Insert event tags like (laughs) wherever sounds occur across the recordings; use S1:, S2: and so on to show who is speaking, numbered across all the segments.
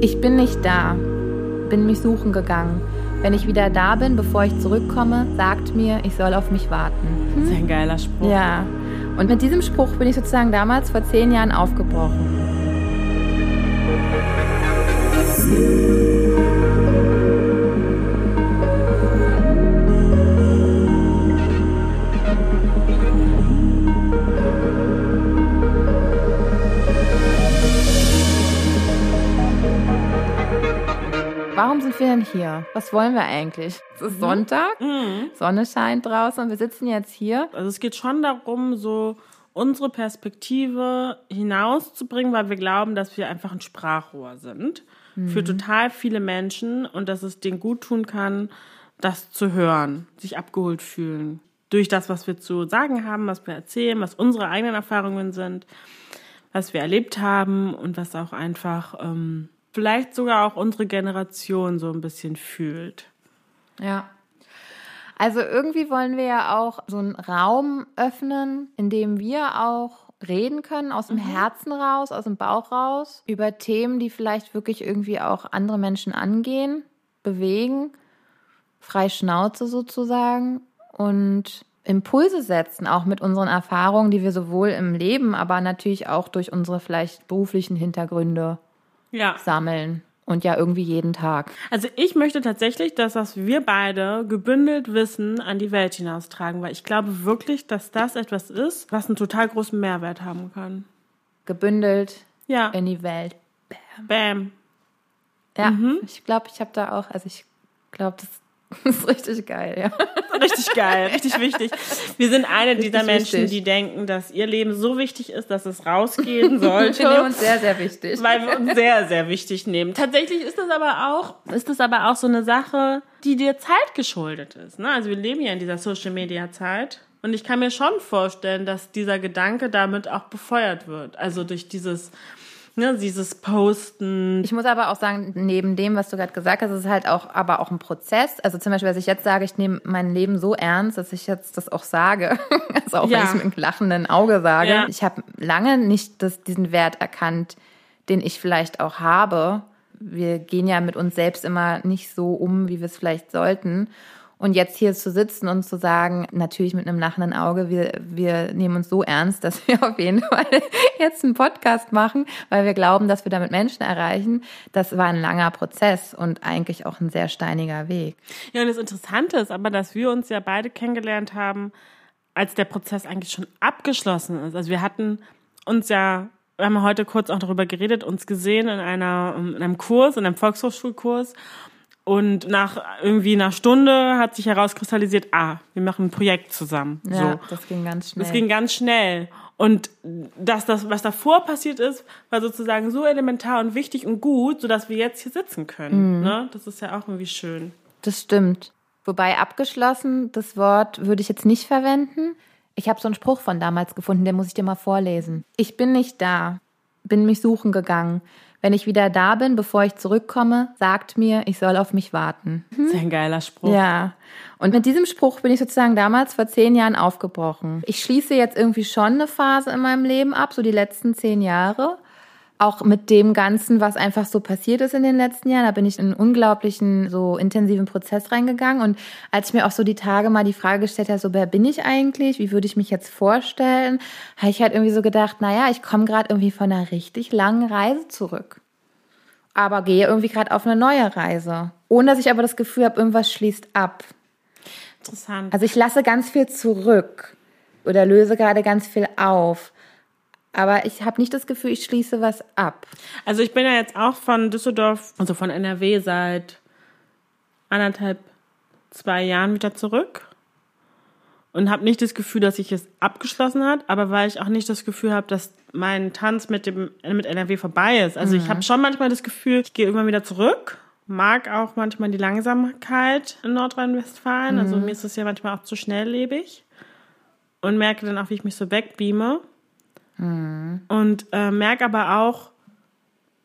S1: Ich bin nicht da, bin mich suchen gegangen. Wenn ich wieder da bin, bevor ich zurückkomme, sagt mir, ich soll auf mich warten.
S2: Das ist ein geiler Spruch.
S1: Ja. Und mit diesem Spruch bin ich sozusagen damals vor zehn Jahren aufgebrochen. Warum sind wir denn hier? Was wollen wir eigentlich? Es ist Sonntag,
S2: Mhm.
S1: Sonne scheint draußen und wir sitzen jetzt hier.
S2: Also es geht schon darum, so unsere Perspektive hinauszubringen, weil wir glauben, dass wir einfach ein Sprachrohr sind für total viele Menschen und dass es denen gut tun kann, das zu hören, sich abgeholt fühlen. Durch das, was wir zu sagen haben, was wir erzählen, was unsere eigenen Erfahrungen sind, was wir erlebt haben und was auch einfach ähm, vielleicht sogar auch unsere Generation so ein bisschen fühlt.
S1: Ja. Also irgendwie wollen wir ja auch so einen Raum öffnen, in dem wir auch reden können, aus dem Herzen raus, aus dem Bauch raus, über Themen, die vielleicht wirklich irgendwie auch andere Menschen angehen, bewegen, frei Schnauze sozusagen und Impulse setzen, auch mit unseren Erfahrungen, die wir sowohl im Leben, aber natürlich auch durch unsere vielleicht beruflichen Hintergründe
S2: Ja.
S1: sammeln. Und ja irgendwie jeden Tag.
S2: Also ich möchte tatsächlich, dass was wir beide gebündelt Wissen an die Welt hinaustragen, weil ich glaube wirklich, dass das etwas ist, was einen total großen Mehrwert haben kann.
S1: Gebündelt
S2: Ja,
S1: in die Welt.
S2: bam.
S1: Ja,
S2: Mhm.
S1: ich glaube, ich habe da auch, also ich glaube, das (laughs) ist richtig geil, ja.
S2: Richtig geil, richtig wichtig. Wir sind eine
S1: Richtig
S2: dieser Menschen,
S1: wichtig.
S2: die denken, dass ihr Leben so wichtig ist, dass es rausgehen sollte. (laughs)
S1: Wir nehmen uns sehr, sehr wichtig.
S2: weil wir uns sehr, sehr wichtig nehmen. Tatsächlich ist das aber auch, ist das aber auch so eine Sache, die dir Zeit geschuldet ist. Ne? Also wir leben ja in dieser Social Media Zeit. Und ich kann mir schon vorstellen, dass dieser Gedanke damit auch befeuert wird. Also durch dieses, ne, dieses Posten.
S1: Ich muss aber auch sagen, neben dem, was du gerade gesagt hast, ist es halt auch, aber auch ein Prozess. Also zum Beispiel, dass ich jetzt sage, ich nehme mein Leben so ernst, dass ich jetzt das auch sage. (laughs) Also auch
S2: Ja.
S1: wenn ich es mit einem lachenden Auge sage.
S2: Ja.
S1: Ich habe lange nicht das, diesen Wert erkannt, den ich vielleicht auch habe. Wir gehen ja mit uns selbst immer nicht so um, wie wir es vielleicht sollten. Und jetzt hier zu sitzen und zu sagen, natürlich mit einem lachenden Auge, wir, wir nehmen uns so ernst, (laughs) dass wir auf jeden Fall jetzt einen Podcast machen, weil wir glauben, dass wir damit Menschen erreichen. Das war ein langer Prozess und eigentlich auch ein sehr steiniger Weg.
S2: Ja, und das Interessante ist aber, dass wir uns ja beide kennengelernt haben, als der Prozess eigentlich schon abgeschlossen ist. Also wir hatten uns ja, wir haben heute kurz auch darüber geredet, uns gesehen in einer, in einem Kurs, in einem Volkshochschulkurs. Und nach irgendwie einer Stunde hat sich herauskristallisiert, ah, wir machen ein Projekt zusammen.
S1: Ja,
S2: so.
S1: das ging ganz schnell.
S2: Das ging ganz schnell. Und dass das, was davor passiert ist, war sozusagen so elementar und wichtig und gut, sodass wir jetzt hier sitzen können. Ne? Das ist ja auch irgendwie schön.
S1: Das stimmt. Wobei abgeschlossen, das Wort würde ich jetzt nicht verwenden. Ich habe so einen Spruch von damals gefunden, den muss ich dir mal vorlesen. Ich bin nicht da, bin mich suchen gegangen. Wenn ich wieder da bin, bevor ich zurückkomme, sagt mir, ich soll auf mich warten.
S2: Das ist ja ein geiler Spruch.
S1: Ja. Und mit diesem Spruch bin ich sozusagen damals vor zehn Jahren aufgebrochen. Ich schließe jetzt irgendwie schon eine Phase in meinem Leben ab, so die letzten zehn Jahre. Auch mit dem Ganzen, was einfach so passiert ist in den letzten Jahren, da bin ich in einen unglaublichen, so intensiven Prozess reingegangen. Und als ich mir auch so die Tage mal die Frage gestellt habe, so wer bin ich eigentlich? Wie würde ich mich jetzt vorstellen? Habe ich halt irgendwie so gedacht, naja, ich komme gerade irgendwie von einer richtig langen Reise zurück aber gehe irgendwie gerade auf eine neue Reise. Ohne dass ich aber das Gefühl habe, irgendwas schließt ab.
S2: Interessant.
S1: Also ich lasse ganz viel zurück oder löse gerade ganz viel auf. Aber ich habe nicht das Gefühl, ich schließe was ab.
S2: Also ich bin ja jetzt auch von Düsseldorf, also von NRW seit anderthalb, zwei Jahren wieder zurück und habe nicht das Gefühl, dass sich es abgeschlossen hat, aber weil ich auch nicht das Gefühl habe, dass mein Tanz mit dem mit NRW vorbei ist. Also ich habe schon manchmal das Gefühl, ich gehe irgendwann wieder zurück. Mag auch manchmal die Langsamkeit in Nordrhein-Westfalen. Also mir ist es ja manchmal auch zu schnelllebig. Und merke dann auch, wie ich mich so wegbeame. Und äh, merke aber auch,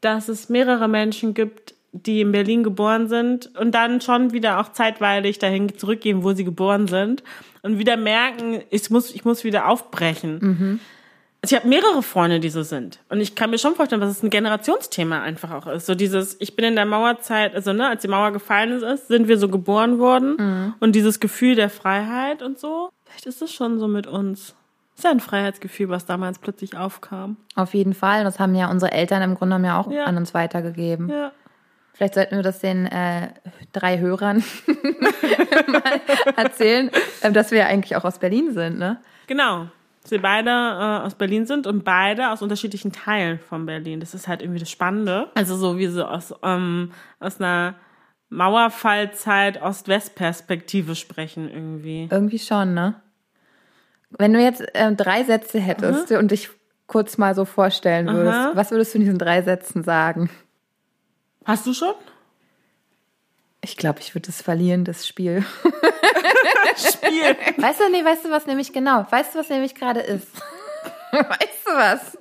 S2: dass es mehrere Menschen gibt, die in Berlin geboren sind und dann schon wieder auch zeitweilig dahin zurückgehen, wo sie geboren sind und wieder merken, ich muss, ich muss wieder aufbrechen. Also ich habe mehrere Freunde, die so sind. Und ich kann mir schon vorstellen, dass es ein Generationsthema einfach auch ist. So dieses, ich bin in der Mauerzeit, also ne, als die Mauer gefallen ist, sind wir so geboren worden. Mhm. Und dieses Gefühl der Freiheit und so, vielleicht ist es schon so mit uns. Ist ja ein Freiheitsgefühl, was damals plötzlich aufkam.
S1: Auf jeden Fall. Das haben ja unsere Eltern im Grunde genommen ja auch ja. an uns weitergegeben. Ja. Vielleicht sollten wir das den äh, drei Hörern (laughs) mal erzählen, äh, dass wir ja eigentlich auch aus Berlin sind, ne?
S2: Genau dass wir beide äh, aus Berlin sind und beide aus unterschiedlichen Teilen von Berlin. Das ist halt irgendwie das Spannende. Also so wie so aus, ähm, aus einer Mauerfallzeit Ost-West-Perspektive sprechen irgendwie.
S1: Irgendwie schon, ne? Wenn du jetzt äh, drei Sätze hättest mhm. und dich kurz mal so vorstellen würdest, Aha. was würdest du in diesen drei Sätzen sagen?
S2: Hast du schon?
S1: Ich glaube, ich würde es verlieren, das Spiel. (laughs) Spiel. Weißt du, nee, weißt du was nämlich genau? Weißt du, was nämlich gerade ist? (laughs) weißt du was?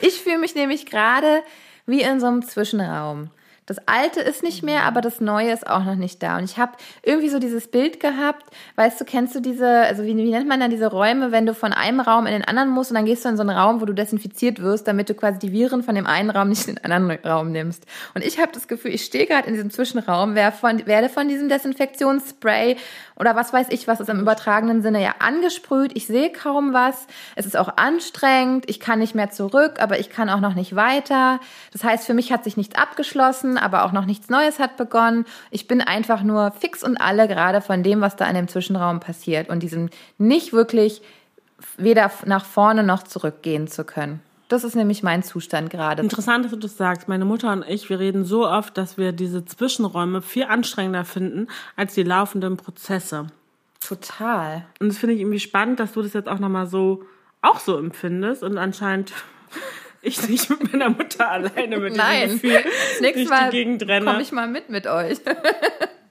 S1: Ich fühle mich nämlich gerade wie in so einem Zwischenraum. Das Alte ist nicht mehr, aber das Neue ist auch noch nicht da. Und ich habe irgendwie so dieses Bild gehabt, weißt du, kennst du diese, also wie, wie nennt man dann diese Räume, wenn du von einem Raum in den anderen musst und dann gehst du in so einen Raum, wo du desinfiziert wirst, damit du quasi die Viren von dem einen Raum nicht in den anderen Raum nimmst. Und ich habe das Gefühl, ich stehe gerade in diesem Zwischenraum, werde von, werde von diesem Desinfektionsspray oder was weiß ich, was ist im übertragenen Sinne ja angesprüht. Ich sehe kaum was. Es ist auch anstrengend. Ich kann nicht mehr zurück, aber ich kann auch noch nicht weiter. Das heißt, für mich hat sich nichts abgeschlossen, aber auch noch nichts Neues hat begonnen. Ich bin einfach nur fix und alle gerade von dem, was da in dem Zwischenraum passiert und diesem nicht wirklich weder nach vorne noch zurückgehen zu können. Das ist nämlich mein Zustand gerade.
S2: Interessant, dass du das sagst. Meine Mutter und ich, wir reden so oft, dass wir diese Zwischenräume viel anstrengender finden als die laufenden Prozesse.
S1: Total.
S2: Und das finde ich irgendwie spannend, dass du das jetzt auch nochmal so, auch so empfindest und anscheinend ich nicht mit meiner Mutter alleine mit Nein. diesem Gefühl (laughs)
S1: Nächstes Mal komme ich mal mit mit euch.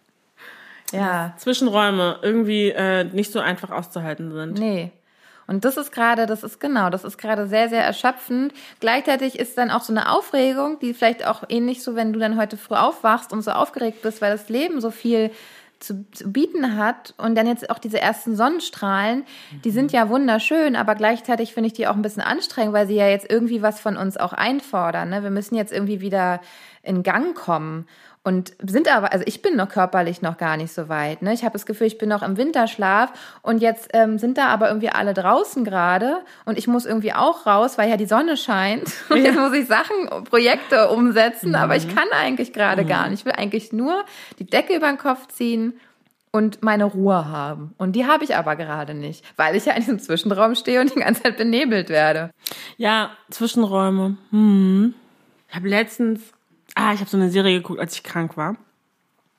S1: (laughs)
S2: ja. Zwischenräume irgendwie äh, nicht so einfach auszuhalten sind.
S1: Nee. Und das ist gerade, das ist genau, das ist gerade sehr, sehr erschöpfend. Gleichzeitig ist dann auch so eine Aufregung, die vielleicht auch ähnlich so, wenn du dann heute früh aufwachst und so aufgeregt bist, weil das Leben so viel zu, zu bieten hat und dann jetzt auch diese ersten Sonnenstrahlen, die sind ja wunderschön, aber gleichzeitig finde ich die auch ein bisschen anstrengend, weil sie ja jetzt irgendwie was von uns auch einfordern. Ne? Wir müssen jetzt irgendwie wieder in Gang kommen. Und sind aber, also ich bin noch körperlich noch gar nicht so weit. Ne? Ich habe das Gefühl, ich bin noch im Winterschlaf und jetzt ähm, sind da aber irgendwie alle draußen gerade und ich muss irgendwie auch raus, weil ja die Sonne scheint. (laughs) Und jetzt muss ich Sachen, Projekte umsetzen, mhm. aber ich mhm. kann eigentlich gerade mhm. gar nicht. Ich will eigentlich nur die Decke über den Kopf ziehen und meine Ruhe haben. Und die habe ich aber gerade nicht, weil ich ja in diesem Zwischenraum stehe und die ganze Zeit benebelt werde.
S2: Ja, Zwischenräume. Hm. Ich habe letztens Ah, ich habe so eine Serie geguckt, als ich krank war.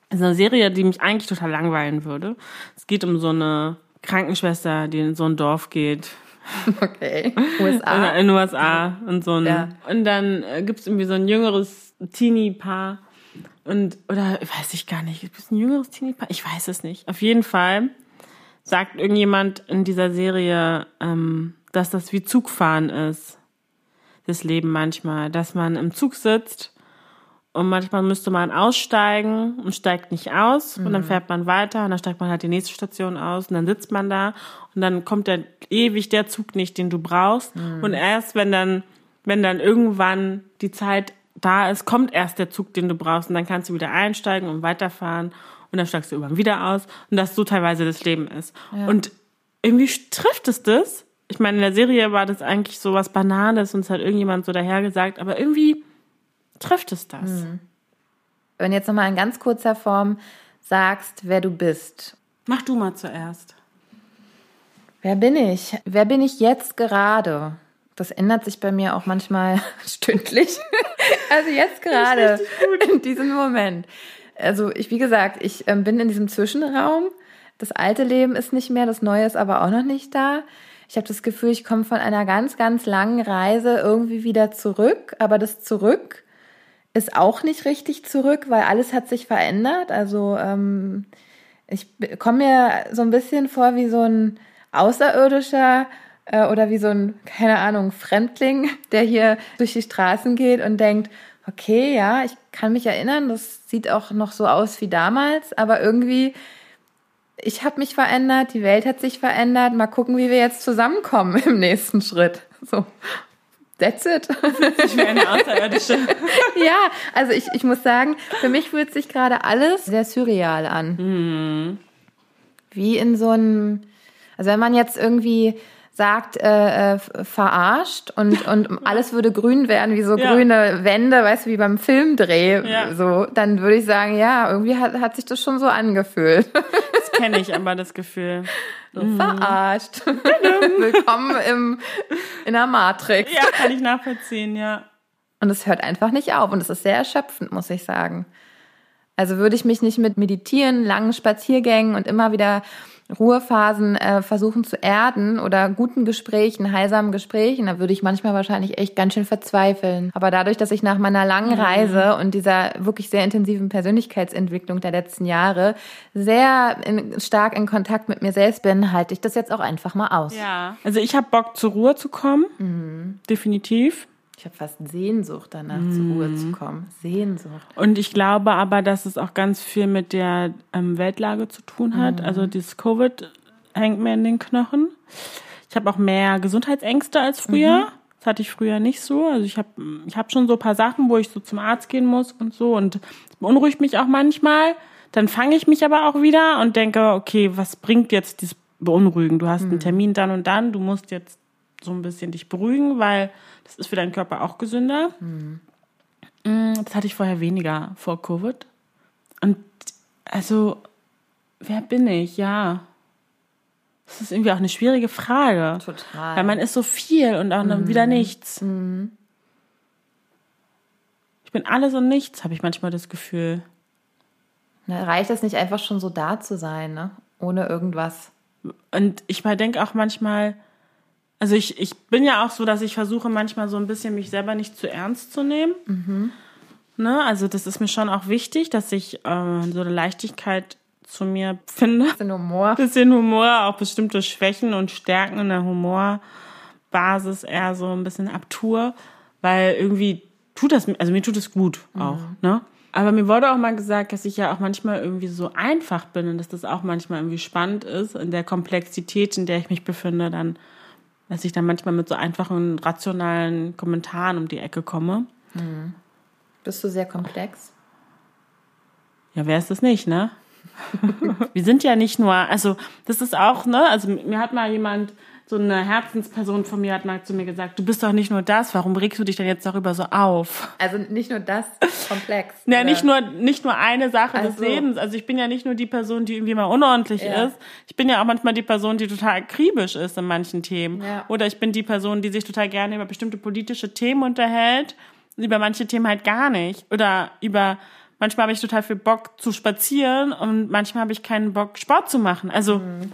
S2: Das ist eine Serie, die mich eigentlich total langweilen würde. Es geht um so eine Krankenschwester, die in so ein Dorf geht.
S1: Okay. USA. (laughs)
S2: In den USA und so ein. Ja. Und dann äh, gibt's irgendwie so ein jüngeres Teenie-Paar. Und, oder weiß ich gar nicht, gibt es ein jüngeres Teenie-Paar? Ich weiß es nicht. Auf jeden Fall sagt irgendjemand in dieser Serie, ähm, dass das wie Zugfahren ist. Das Leben manchmal. Dass man im Zug sitzt und manchmal müsste man aussteigen und steigt nicht aus mhm. und dann mhm. fährt man weiter und dann steigt man halt die nächste Station aus und dann sitzt man da und dann kommt dann ewig der Zug nicht, den du brauchst. Mhm. Und erst wenn dann, wenn dann irgendwann die Zeit da ist, kommt erst der Zug, den du brauchst und dann kannst du wieder einsteigen und weiterfahren und dann steigst du irgendwann wieder aus und das so teilweise das Leben ist. Ja. Und irgendwie trifft es das. Ich meine, in der Serie war das eigentlich so was Banales und es hat irgendjemand so dahergesagt, aber irgendwie trifft es das. Mhm.
S1: Wenn jetzt nochmal in ganz kurzer Form sagst, wer du bist.
S2: Mach du mal zuerst.
S1: Wer bin ich? Wer bin ich jetzt gerade? Das ändert sich bei mir auch manchmal (laughs) stündlich. (laughs) also jetzt gerade, in diesem Moment. Also ich, wie gesagt, ich ähm, bin in diesem Zwischenraum. Das alte Leben ist nicht mehr, das neue ist aber auch noch nicht da. Ich habe das Gefühl, ich komme von einer ganz, ganz langen Reise irgendwie wieder zurück. Aber das Zurück ist auch nicht richtig zurück, weil alles hat sich verändert. Also ähm, ich komme mir so ein bisschen vor wie so ein Außerirdischer äh, oder wie so ein, keine Ahnung, Fremdling, (laughs) der hier durch die Straßen geht und denkt, okay, ja, ich kann mich erinnern, das sieht auch noch so aus wie damals, aber irgendwie ich habe mich verändert, die Welt hat sich verändert. Mal gucken, wie wir jetzt zusammenkommen (laughs) im nächsten Schritt. So. That's it.
S2: Ich wäre eine Außerirdische. (laughs)
S1: ja, also ich, ich muss sagen, für mich fühlt sich gerade alles sehr surreal an.
S2: Mhm.
S1: Wie in so einem, also wenn man jetzt irgendwie sagt, äh, äh, verarscht und, (laughs) und alles würde grün werden, wie so
S2: Ja.
S1: grüne Wände, weißt du, wie beim Filmdreh,
S2: Ja.
S1: so, dann würde ich sagen, ja, irgendwie hat, hat sich das schon so angefühlt. (laughs)
S2: Das kenne ich aber, das Gefühl.
S1: So verarscht. (laughs) Willkommen im, in der Matrix.
S2: Ja, kann ich nachvollziehen, ja.
S1: Und es hört einfach nicht auf und es ist sehr erschöpfend, muss ich sagen. Also würde ich mich nicht mit Meditieren, langen Spaziergängen und immer wieder Ruhephasen äh, versuchen zu erden oder guten Gesprächen, heilsamen Gesprächen, da würde ich manchmal wahrscheinlich echt ganz schön verzweifeln. Aber dadurch, dass ich nach meiner langen Reise und dieser wirklich sehr intensiven Persönlichkeitsentwicklung der letzten Jahre sehr in, stark in Kontakt mit mir selbst bin, halte ich das jetzt auch einfach mal aus.
S2: Ja. Also ich habe Bock zur Ruhe zu kommen.
S1: Mhm.
S2: Definitiv.
S1: Ich habe fast Sehnsucht danach, zur Ruhe zu kommen. Sehnsucht.
S2: Und ich glaube aber, dass es auch ganz viel mit der ähm, Weltlage zu tun hat. Also dieses Covid hängt mir in den Knochen. Ich habe auch mehr Gesundheitsängste als früher. Das hatte ich früher nicht so. Also ich habe ich hab schon so ein paar Sachen, wo ich so zum Arzt gehen muss und so. Und es beunruhigt mich auch manchmal. Dann fange ich mich aber auch wieder und denke, okay, was bringt jetzt dieses Beunruhigen? Du hast einen Termin dann und dann. Du musst jetzt so ein bisschen dich beruhigen, weil das ist für deinen Körper auch gesünder. Mm, Das hatte ich vorher weniger vor Covid. Und also, wer bin ich? Ja. Das ist irgendwie auch eine schwierige Frage.
S1: Total.
S2: Weil man ist so viel und auch dann wieder nichts. Ich bin alles und nichts, habe ich manchmal das Gefühl.
S1: Na, reicht es nicht einfach schon so da zu sein, ne? Ohne irgendwas.
S2: Und ich mal denke auch manchmal, also ich, ich bin ja auch so, dass ich versuche manchmal so ein bisschen mich selber nicht zu ernst zu nehmen. Ne? Also das ist mir schon auch wichtig, dass ich äh, so eine Leichtigkeit zu mir finde.
S1: Den Humor. (laughs)
S2: Bisschen Humor, auch bestimmte Schwächen und Stärken in der Humorbasis eher so ein bisschen abtur, weil irgendwie tut das, also mir tut es gut auch, ne? Aber mir wurde auch mal gesagt, dass ich ja auch manchmal irgendwie so einfach bin und dass das auch manchmal irgendwie spannend ist, in der Komplexität, in der ich mich befinde, dann, dass ich dann manchmal mit so einfachen, rationalen Kommentaren um die Ecke komme.
S1: Bist du sehr komplex?
S2: Ja, wer ist das nicht, ne? (laughs) Wir sind ja nicht nur, also das ist auch, ne, also mir hat mal jemand, so eine Herzensperson von mir hat mal zu mir gesagt, du bist doch nicht nur das, warum regst du dich denn jetzt darüber so auf?
S1: Also nicht nur das, komplex. (laughs)
S2: Ja,
S1: oder?
S2: nicht nur, nicht nur eine Sache des
S1: Also-
S2: Lebens. Also ich bin ja nicht nur die Person, die irgendwie mal unordentlich
S1: Ja.
S2: ist. Ich bin ja auch manchmal die Person, die total akribisch ist in manchen Themen.
S1: Ja.
S2: Oder ich bin die Person, die sich total gerne über bestimmte politische Themen unterhält, und über manche Themen halt gar nicht. Oder über, manchmal habe ich total viel Bock zu spazieren und manchmal habe ich keinen Bock, Sport zu machen. Also,
S1: Mhm.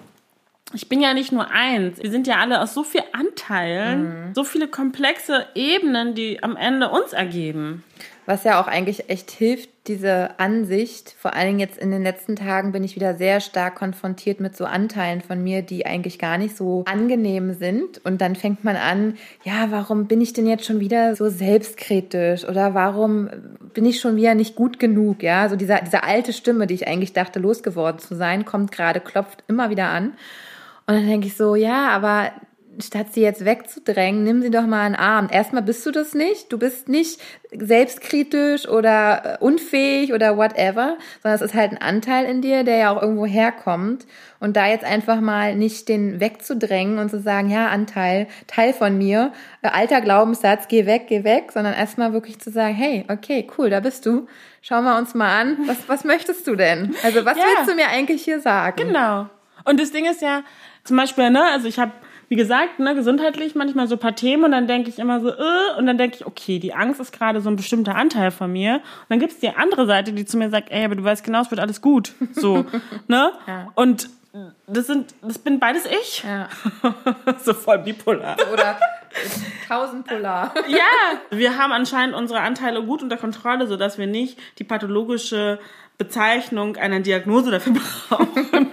S2: Ich bin ja nicht nur eins. Wir sind ja alle aus so vielen
S1: Mhm.
S2: Anteilen, so viele komplexe Ebenen, die am Ende uns ergeben.
S1: Was ja auch eigentlich echt hilft, diese Ansicht. Vor allen Dingen jetzt in den letzten Tagen bin ich wieder sehr stark konfrontiert mit so Anteilen von mir, die eigentlich gar nicht so angenehm sind. Und dann fängt man an, ja, warum bin ich denn jetzt schon wieder so selbstkritisch? Oder warum bin ich schon wieder nicht gut genug? Ja, so dieser, diese alte Stimme, die ich eigentlich dachte, losgeworden zu sein, kommt gerade, klopft immer wieder an. Und dann denke ich so, ja, aber statt sie jetzt wegzudrängen, nimm sie doch mal in den Arm. Erstmal bist du das nicht. Du bist nicht selbstkritisch oder äh, unfähig oder whatever, sondern es ist halt ein Anteil in dir, der ja auch irgendwo herkommt. Und da jetzt einfach mal nicht den wegzudrängen und zu sagen, ja, Anteil, Teil von mir, äh, alter Glaubenssatz, geh weg, geh weg, sondern erstmal wirklich zu sagen, hey, okay, cool, da bist du. Schauen wir uns mal an. Was, was möchtest du denn? Also, was
S2: Ja.
S1: willst du mir eigentlich hier sagen?
S2: Genau. Und das Ding ist ja, zum Beispiel, ne, also ich habe, wie gesagt, ne, gesundheitlich manchmal so ein paar Themen und dann denke ich immer so, äh, und dann denke ich, okay, die Angst ist gerade so ein bestimmter Anteil von mir. Und dann gibt's die andere Seite, die zu mir sagt, ey, aber du weißt genau, es wird alles gut. So, (laughs) ne?
S1: Ja.
S2: Und das sind, das bin beides ich.
S1: Ja. (laughs)
S2: so voll bipolar.
S1: Oder tausend Polar. (laughs)
S2: Ja, wir haben anscheinend unsere Anteile gut unter Kontrolle, sodass wir nicht die pathologische Bezeichnung einer Diagnose dafür brauchen.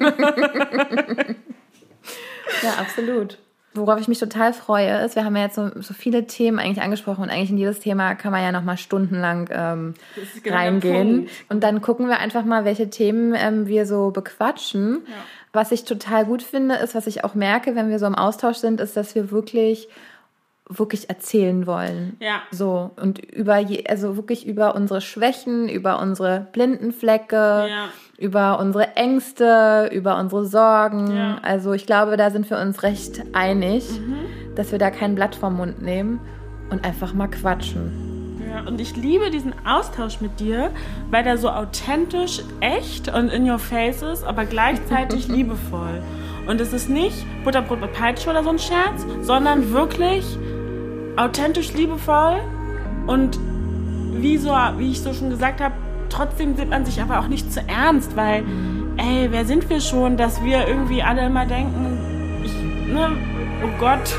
S1: Ja, absolut. worauf ich mich total freue, ist, wir haben ja jetzt so, so viele Themen eigentlich angesprochen und eigentlich in jedes Thema kann man ja nochmal stundenlang ähm, genau reingehen. Und dann gucken wir einfach mal, welche Themen ähm, wir so bequatschen. Ja. Was ich total gut finde, ist, was ich auch merke, wenn wir so im Austausch sind, ist, dass wir wirklich wirklich erzählen wollen.
S2: Ja.
S1: So und über je, also wirklich über unsere Schwächen, über unsere blinden Flecke, ja. über unsere Ängste, über unsere Sorgen. Ja. Also ich glaube, da sind wir uns recht einig, mhm. dass wir da kein Blatt vom Mund nehmen und einfach mal quatschen.
S2: Ja, und ich liebe diesen Austausch mit dir, weil der so authentisch, echt und in your face ist, aber gleichzeitig (laughs) liebevoll. Und es ist nicht Butterbrot mit Peitsche oder so ein Scherz, sondern wirklich authentisch liebevoll und wie, so, wie ich so schon gesagt habe, trotzdem nimmt man sich aber auch nicht zu ernst, weil, ey, wer sind wir schon, dass wir irgendwie alle immer denken, ich, ne, oh Gott,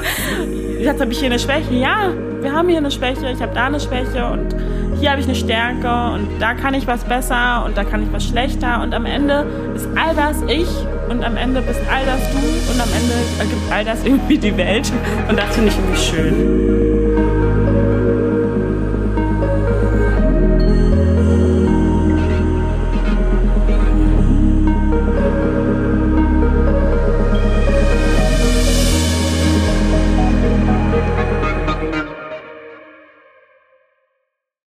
S2: (laughs) jetzt habe ich hier eine Schwäche. Ja, wir haben hier eine Schwäche, ich habe da eine Schwäche und hier habe ich eine Stärke und da kann ich was besser und da kann ich was schlechter und am Ende ist all das ich und am Ende bist all das du und am Ende ergibt all das (laughs) irgendwie die Welt und das finde ich irgendwie schön.